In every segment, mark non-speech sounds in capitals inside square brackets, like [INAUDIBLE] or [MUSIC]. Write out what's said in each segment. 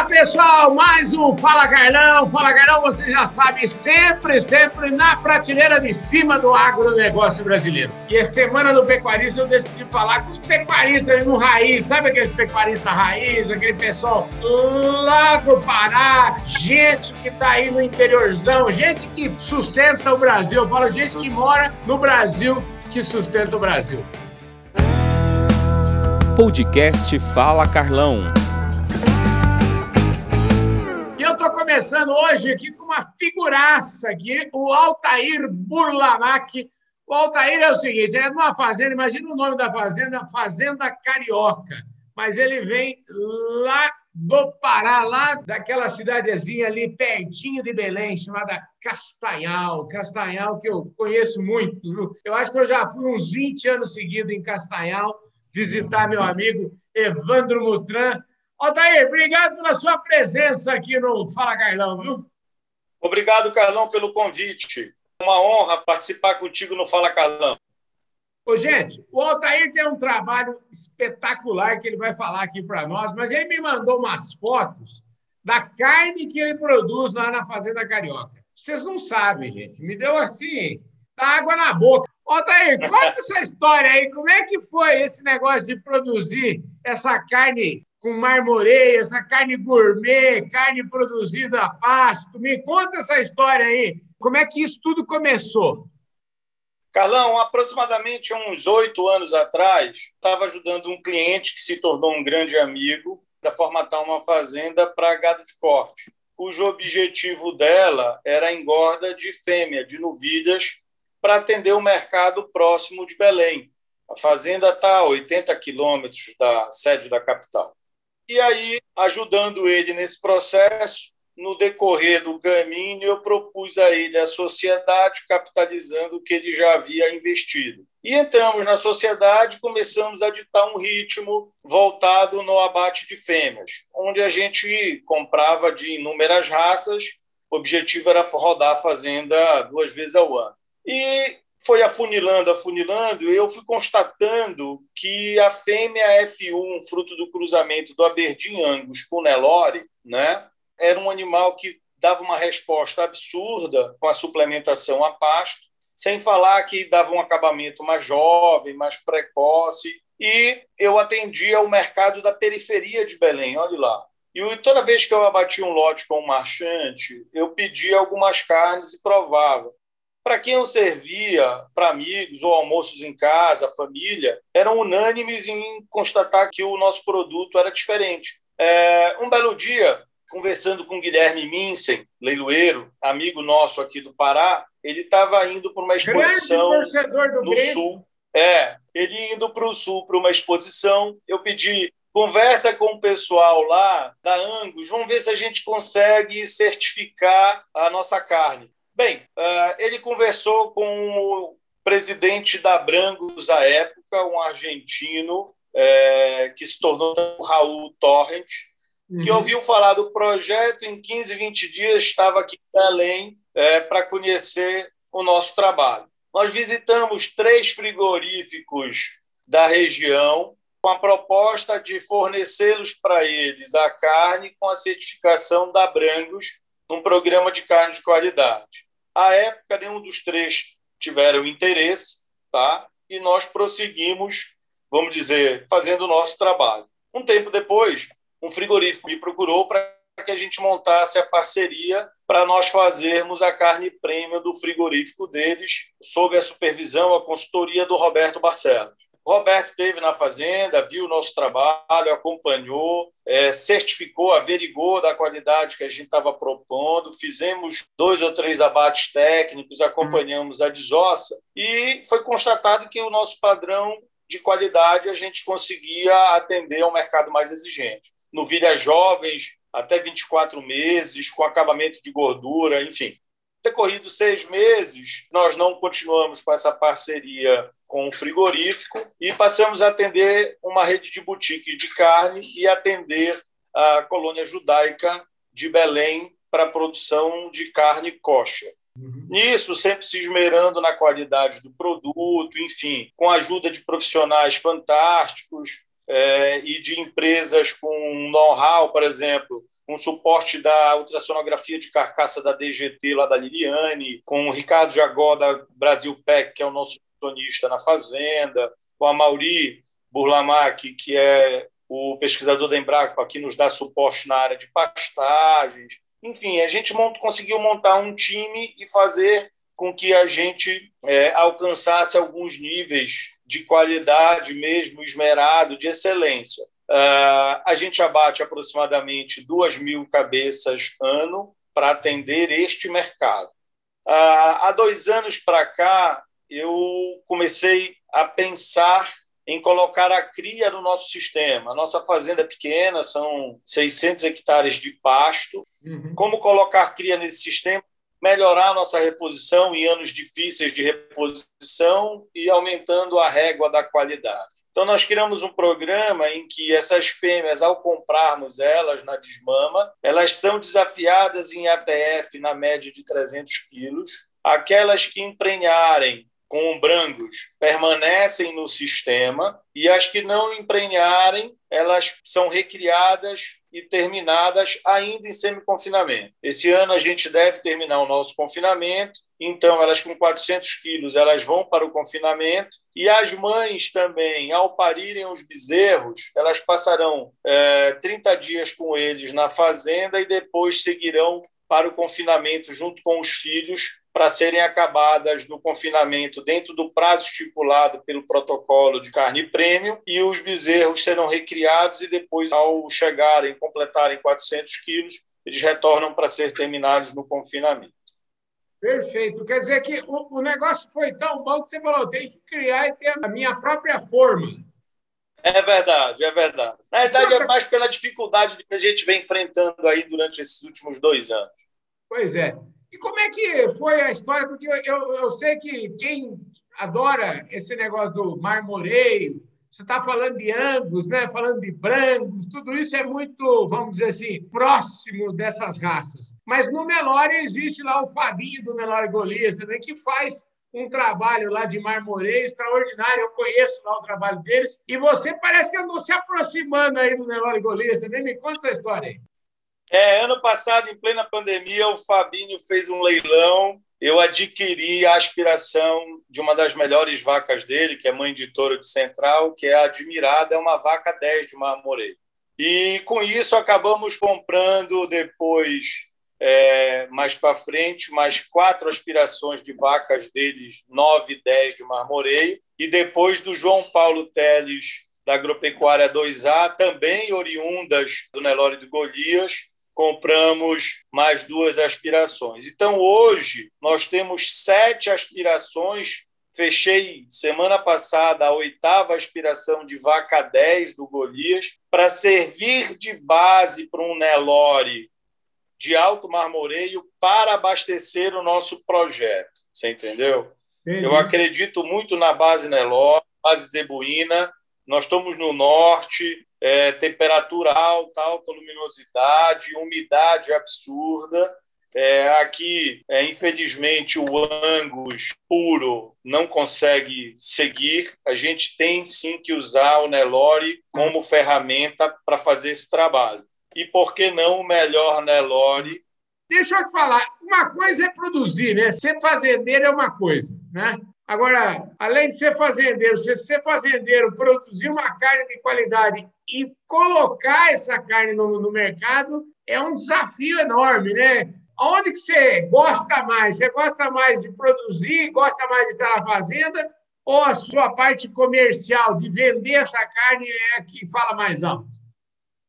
Olá, pessoal! Mais um Fala Carlão. Fala Carlão, você já sabe, sempre, sempre na prateleira de cima do agronegócio brasileiro. E a semana do pecuarista eu decidi falar com os pecuaristas no raiz. Sabe aqueles pecuaristas raiz, aquele pessoal lá do Pará, gente que tá aí no interiorzão, gente que sustenta o Brasil. Eu falo gente que mora no Brasil, que sustenta o Brasil. Podcast Fala Carlão. Começando hoje aqui com uma figuraça aqui, o Altair Burlamac. O Altair é o seguinte, ele é de uma fazenda, imagina o nome da fazenda, Fazenda Carioca. Mas ele vem lá do Pará, lá daquela cidadezinha ali pertinho de Belém, chamada Castanhal. Castanhal que eu conheço muito. Viu? Eu acho que eu já fui uns 20 anos seguidos em Castanhal visitar meu amigo Evandro Mutran, Altair, obrigado pela sua presença aqui no Fala Carlão, viu? Obrigado, Carlão, pelo convite. Uma honra participar contigo no Fala Carlão. Ô, gente, o Altair tem um trabalho espetacular que ele vai falar aqui para nós, mas ele me mandou umas fotos da carne que ele produz lá na Fazenda Carioca. Vocês não sabem, gente. Me deu assim, água na boca. Altair, conta essa história aí. Como é que foi esse negócio de produzir essa carne com marmoreio, essa carne gourmet, carne produzida a pasto. Me conta essa história aí. Como é que isso tudo começou? Carlão, aproximadamente uns oito anos atrás, estava ajudando um cliente que se tornou um grande amigo para formatar uma fazenda para gado de corte, cujo objetivo dela era a engorda de fêmea, de novilhas, para atender o mercado próximo de Belém. A fazenda está a 80 quilômetros da sede da capital. E aí, ajudando ele nesse processo, no decorrer do caminho, eu propus a ele a sociedade capitalizando o que ele já havia investido. E entramos na sociedade começamos a ditar um ritmo voltado no abate de fêmeas, onde a gente comprava de inúmeras raças, o objetivo era rodar a fazenda duas vezes ao ano. E foi afunilando, afunilando, eu fui constatando que a fêmea F1, fruto do cruzamento do Aberdeen Angus com Nelore, né, era um animal que dava uma resposta absurda com a suplementação a pasto, sem falar que dava um acabamento mais jovem, mais precoce, e eu atendia o mercado da periferia de Belém, olha lá. E toda vez que eu abatia um lote com um marchante, eu pedia algumas carnes e provava para quem eu servia, para amigos ou almoços em casa, família, eram unânimes em constatar que o nosso produto era diferente. É, um belo dia, conversando com Guilherme Minsen, leiloeiro, amigo nosso aqui do Pará, ele estava indo para uma exposição no Sul. É, ele indo para o Sul para uma exposição. Eu pedi conversa com o pessoal lá da Angus, vamos ver se a gente consegue certificar a nossa carne. Bem, uh, ele conversou com o presidente da Brangos à época, um argentino é, que se tornou o Raul Torrent, uhum. que ouviu falar do projeto, em 15, 20 dias estava aqui em Belém é, para conhecer o nosso trabalho. Nós visitamos três frigoríficos da região com a proposta de fornecê-los para eles a carne com a certificação da Brangos num programa de carne de qualidade. À época, nenhum dos três tiveram interesse, tá? e nós prosseguimos, vamos dizer, fazendo o nosso trabalho. Um tempo depois, um frigorífico me procurou para que a gente montasse a parceria para nós fazermos a carne premium do frigorífico deles, sob a supervisão, a consultoria do Roberto Barcelos. Roberto teve na fazenda, viu o nosso trabalho, acompanhou, é, certificou, averigou da qualidade que a gente estava propondo, fizemos dois ou três abates técnicos, acompanhamos a desossa e foi constatado que o nosso padrão de qualidade a gente conseguia atender ao mercado mais exigente. Novilhas jovens, até 24 meses, com acabamento de gordura, enfim. Decorridos seis meses, nós não continuamos com essa parceria com o frigorífico e passamos a atender uma rede de boutiques de carne e atender a colônia judaica de Belém para a produção de carne kosher. Uhum. Nisso, sempre se esmerando na qualidade do produto, enfim, com a ajuda de profissionais fantásticos é, e de empresas com know-how, por exemplo, com suporte da ultrassonografia de carcaça da DGT, lá da Liliane, com o Ricardo Jagó, da Brasil PEC, que é o nosso sonista na Fazenda, com a Mauri Burlamac, que é o pesquisador da Embraco, que nos dá suporte na área de pastagens. Enfim, a gente conseguiu montar um time e fazer com que a gente é, alcançasse alguns níveis de qualidade mesmo, esmerado, de excelência. Uh, a gente abate aproximadamente 2 mil cabeças ano para atender este mercado. Uh, há dois anos para cá, eu comecei a pensar em colocar a cria no nosso sistema. A nossa fazenda é pequena, são 600 hectares de pasto. Uhum. Como colocar cria nesse sistema? Melhorar a nossa reposição em anos difíceis de reposição e aumentando a régua da qualidade. Então, nós criamos um programa em que essas fêmeas, ao comprarmos elas na desmama, elas são desafiadas em ATF na média de 300 quilos. Aquelas que emprenharem com brangos permanecem no sistema e as que não emprenharem, elas são recriadas e terminadas ainda em semi-confinamento. Esse ano a gente deve terminar o nosso confinamento, então elas com 400 quilos elas vão para o confinamento e as mães também, ao parirem os bezerros, elas passarão é, 30 dias com eles na fazenda e depois seguirão para o confinamento junto com os filhos para serem acabadas no confinamento dentro do prazo estipulado pelo protocolo de carne prêmio e os bezerros serão recriados e depois, ao chegarem, completarem 400 quilos, eles retornam para ser terminados no confinamento. Perfeito. Quer dizer que o, o negócio foi tão bom que você falou, tem que criar e ter a minha própria forma. É verdade, é verdade. Na verdade, é mais pela dificuldade que a gente vem enfrentando aí durante esses últimos dois anos. Pois é. E como é que foi a história? Porque eu, eu, eu sei que quem adora esse negócio do marmoreio, você está falando de Angus, né? falando de Brangos, tudo isso é muito, vamos dizer assim, próximo dessas raças. Mas no Nelore existe lá o Fabinho do Nelore Golias também, que faz um trabalho lá de marmoreio extraordinário. Eu conheço lá o trabalho deles. E você parece que andou se aproximando aí do Nelore Golias também. Me conta essa história aí. É, ano passado, em plena pandemia, o Fabinho fez um leilão. Eu adquiri a aspiração de uma das melhores vacas dele, que é mãe de touro de Central, que é Admirada, é uma vaca 10 de marmoreio. E com isso acabamos comprando depois, é, mais para frente, mais quatro aspirações de vacas deles, 9 e 10 de marmoreio. E depois do João Paulo Teles, da Agropecuária 2A, também oriundas do Nelore de Golias, compramos mais duas aspirações. Então, hoje, nós temos sete aspirações. Fechei semana passada a oitava aspiração de vaca 10 do Golias para servir de base para um Nelore de alto marmoreio para abastecer o nosso projeto. Você entendeu? Entendi. Eu acredito muito na base Nelore, base zebuína. Nós estamos no norte, é, temperatura alta, alta luminosidade, umidade absurda. É, aqui, é, infelizmente, o Angus puro não consegue seguir. A gente tem sim que usar o Nelore como ferramenta para fazer esse trabalho. E por que não o melhor Nelore? Deixa eu te falar, uma coisa é produzir, né? Ser fazendeiro é uma coisa, né? Agora, além de ser fazendeiro, você ser fazendeiro, produzir uma carne de qualidade e colocar essa carne no, no mercado é um desafio enorme, né? Onde que você gosta mais? Você gosta mais de produzir, gosta mais de estar na fazenda ou a sua parte comercial de vender essa carne é a que fala mais alto?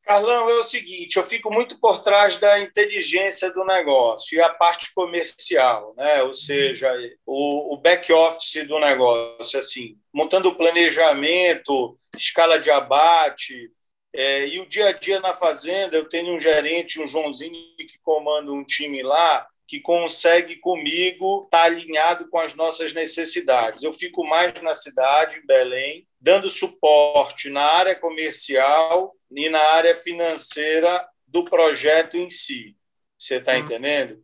Carlão, é o seguinte, eu fico muito por trás da inteligência do negócio e a parte comercial, né? ou seja, o, o back-office do negócio, assim, montando o planejamento, escala de abate, é, e o dia a dia na fazenda, eu tenho um gerente, um Joãozinho, que comanda um time lá, que consegue comigo estar tá alinhado com as nossas necessidades. Eu fico mais na cidade, em Belém, dando suporte na área comercial e na área financeira do projeto em si. Você está hum. entendendo?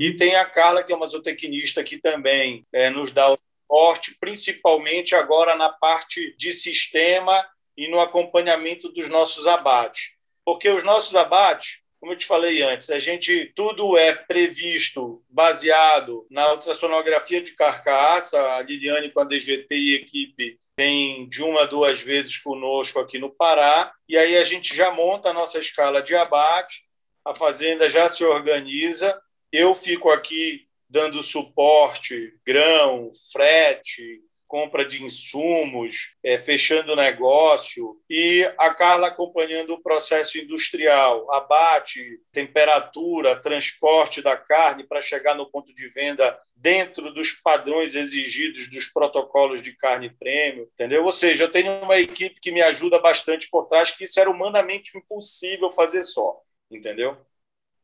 E tem a Carla, que é uma zootecnista, que também é, nos dá o suporte, principalmente agora na parte de sistema e no acompanhamento dos nossos abates. Porque os nossos abates, como eu te falei antes, a gente tudo é previsto baseado na ultrassonografia de carcaça. A Liliane com a DGT e equipe vem de uma duas vezes conosco aqui no Pará e aí a gente já monta a nossa escala de abate. A fazenda já se organiza. Eu fico aqui dando suporte, grão, frete, compra de insumos, é, fechando negócio, e a Carla acompanhando o processo industrial, abate, temperatura, transporte da carne para chegar no ponto de venda dentro dos padrões exigidos dos protocolos de carne prêmio, entendeu? Ou seja, eu tenho uma equipe que me ajuda bastante por trás, que isso era humanamente impossível fazer só, entendeu?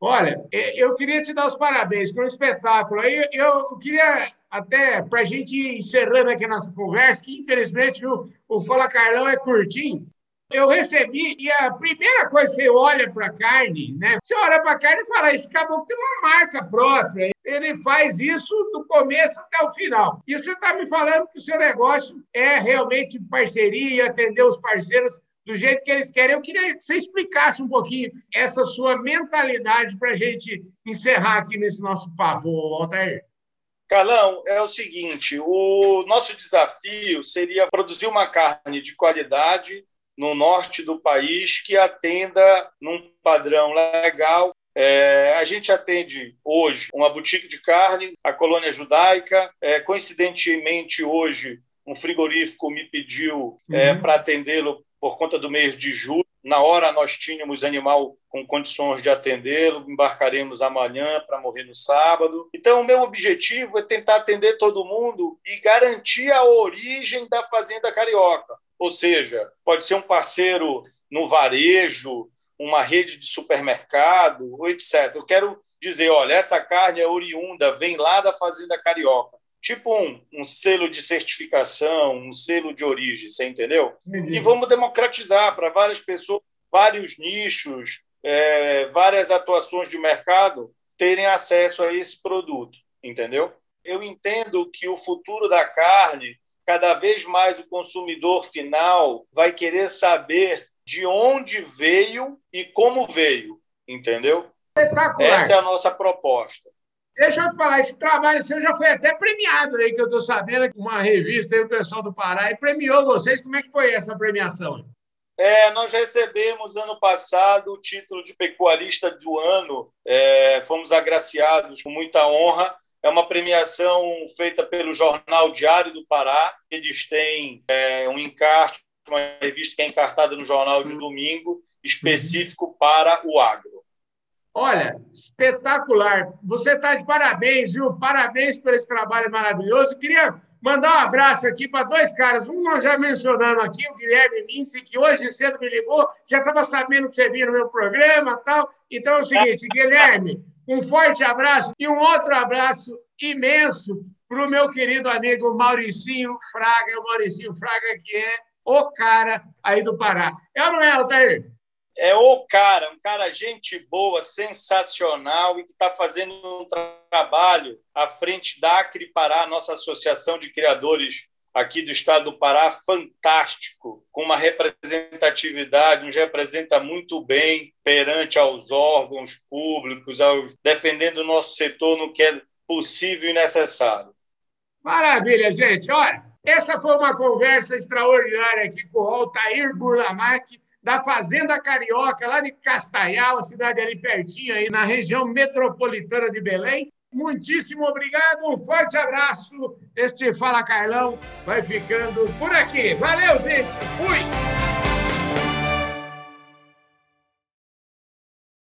Olha, eu queria te dar os parabéns pelo espetáculo. Aí eu queria até para a gente ir encerrando aqui a nossa conversa, que infelizmente o, o Fala Carlão é curtinho. Eu recebi, e a primeira coisa que você olha para a carne, né? Você olha para a carne e fala: esse caboclo tem uma marca própria. Ele faz isso do começo até o final. E você está me falando que o seu negócio é realmente parceria, atender os parceiros do jeito que eles querem. Eu queria que você explicasse um pouquinho essa sua mentalidade para a gente encerrar aqui nesse nosso papo, Altair. Carlão, é o seguinte: o nosso desafio seria produzir uma carne de qualidade no norte do país que atenda num padrão legal. É, a gente atende hoje uma boutique de carne, a colônia judaica. É, coincidentemente, hoje, um frigorífico me pediu é, uhum. para atendê-lo por conta do mês de julho. Na hora nós tínhamos animal com condições de atendê-lo, embarcaremos amanhã para morrer no sábado. Então, o meu objetivo é tentar atender todo mundo e garantir a origem da Fazenda Carioca. Ou seja, pode ser um parceiro no varejo, uma rede de supermercado, etc. Eu quero dizer, olha, essa carne é oriunda, vem lá da Fazenda Carioca tipo um, um, selo de certificação, um selo de origem, você entendeu? Entendi. E vamos democratizar para várias pessoas, vários nichos, é, várias atuações de mercado terem acesso a esse produto, entendeu? Eu entendo que o futuro da carne, cada vez mais o consumidor final vai querer saber de onde veio e como veio, entendeu? Essa é a nossa proposta. Deixa eu te falar, esse trabalho seu já foi até premiado aí, que eu estou sabendo, uma revista aí, o pessoal do Pará, e premiou vocês. Como é que foi essa premiação? É, nós recebemos ano passado o título de pecuarista do ano, é, fomos agraciados com muita honra. É uma premiação feita pelo Jornal Diário do Pará. Eles têm é, um encarte, uma revista que é encartada no Jornal de domingo, específico para o agro. Olha, espetacular. Você está de parabéns, viu? Parabéns por esse trabalho maravilhoso. Queria mandar um abraço aqui para dois caras. Um nós já mencionamos aqui, o Guilherme Mince, que hoje cedo me ligou, já estava sabendo que você vinha no meu programa tal. Então é o seguinte, [LAUGHS] Guilherme, um forte abraço e um outro abraço imenso para o meu querido amigo Mauricinho Fraga, o Mauricinho Fraga, que é o cara aí do Pará. É ou não é, Altair? É o cara, um cara gente boa, sensacional e que está fazendo um tra trabalho à frente da Acri Pará, nossa associação de criadores aqui do estado do Pará, fantástico, com uma representatividade, nos representa muito bem perante aos órgãos públicos, aos, defendendo o nosso setor no que é possível e necessário. Maravilha, gente. Olha, essa foi uma conversa extraordinária aqui com o Altair Burlamac, da Fazenda Carioca, lá de Castaial, a cidade ali pertinho, aí na região metropolitana de Belém. Muitíssimo obrigado, um forte abraço. Este Fala Carlão vai ficando por aqui. Valeu, gente. Fui!